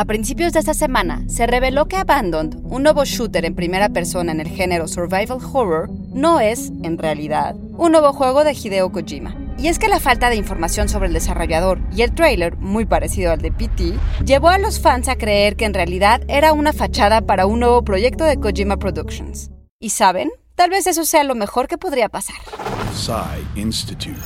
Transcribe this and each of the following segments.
A principios de esta semana, se reveló que Abandoned, un nuevo shooter en primera persona en el género survival horror, no es, en realidad, un nuevo juego de Hideo Kojima. Y es que la falta de información sobre el desarrollador y el trailer, muy parecido al de PT, llevó a los fans a creer que en realidad era una fachada para un nuevo proyecto de Kojima Productions. ¿Y saben? Tal vez eso sea lo mejor que podría pasar. Institute.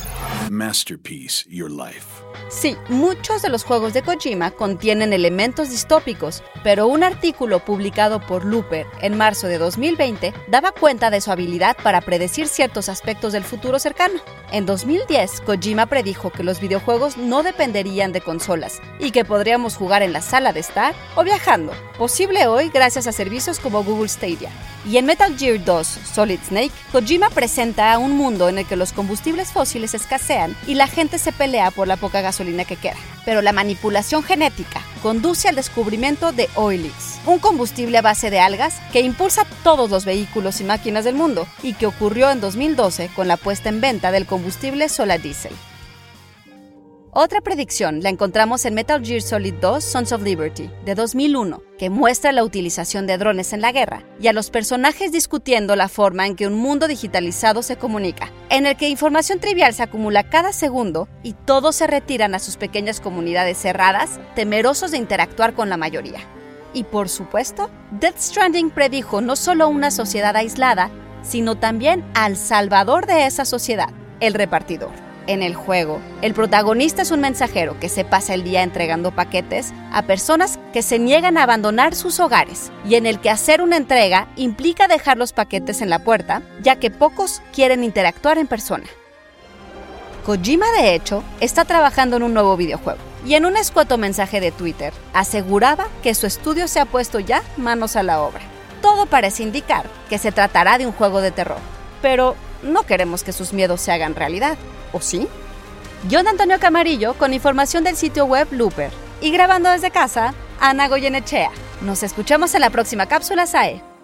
Masterpiece Your Life. Sí, muchos de los juegos de Kojima contienen elementos distópicos, pero un artículo publicado por Looper en marzo de 2020 daba cuenta de su habilidad para predecir ciertos aspectos del futuro cercano. En 2010, Kojima predijo que los videojuegos no dependerían de consolas y que podríamos jugar en la sala de estar o viajando, posible hoy gracias a servicios como Google Stadia. Y en Metal Gear 2 Solid Snake, Kojima presenta un mundo en el que los combustibles fósiles escasean y la gente se pelea por la poca gasolina que queda. Pero la manipulación genética conduce al descubrimiento de Oilix, un combustible a base de algas que impulsa todos los vehículos y máquinas del mundo y que ocurrió en 2012 con la puesta en venta del combustible Solar Diesel. Otra predicción la encontramos en Metal Gear Solid 2 Sons of Liberty, de 2001, que muestra la utilización de drones en la guerra y a los personajes discutiendo la forma en que un mundo digitalizado se comunica, en el que información trivial se acumula cada segundo y todos se retiran a sus pequeñas comunidades cerradas, temerosos de interactuar con la mayoría. Y por supuesto, Death Stranding predijo no solo una sociedad aislada, sino también al salvador de esa sociedad, el repartidor en el juego. El protagonista es un mensajero que se pasa el día entregando paquetes a personas que se niegan a abandonar sus hogares y en el que hacer una entrega implica dejar los paquetes en la puerta, ya que pocos quieren interactuar en persona. Kojima, de hecho, está trabajando en un nuevo videojuego y en un escueto mensaje de Twitter aseguraba que su estudio se ha puesto ya manos a la obra. Todo parece indicar que se tratará de un juego de terror, pero no queremos que sus miedos se hagan realidad. ¿O sí? John Antonio Camarillo con información del sitio web Looper. Y grabando desde casa, Ana Goyenechea. Nos escuchamos en la próxima cápsula SAE.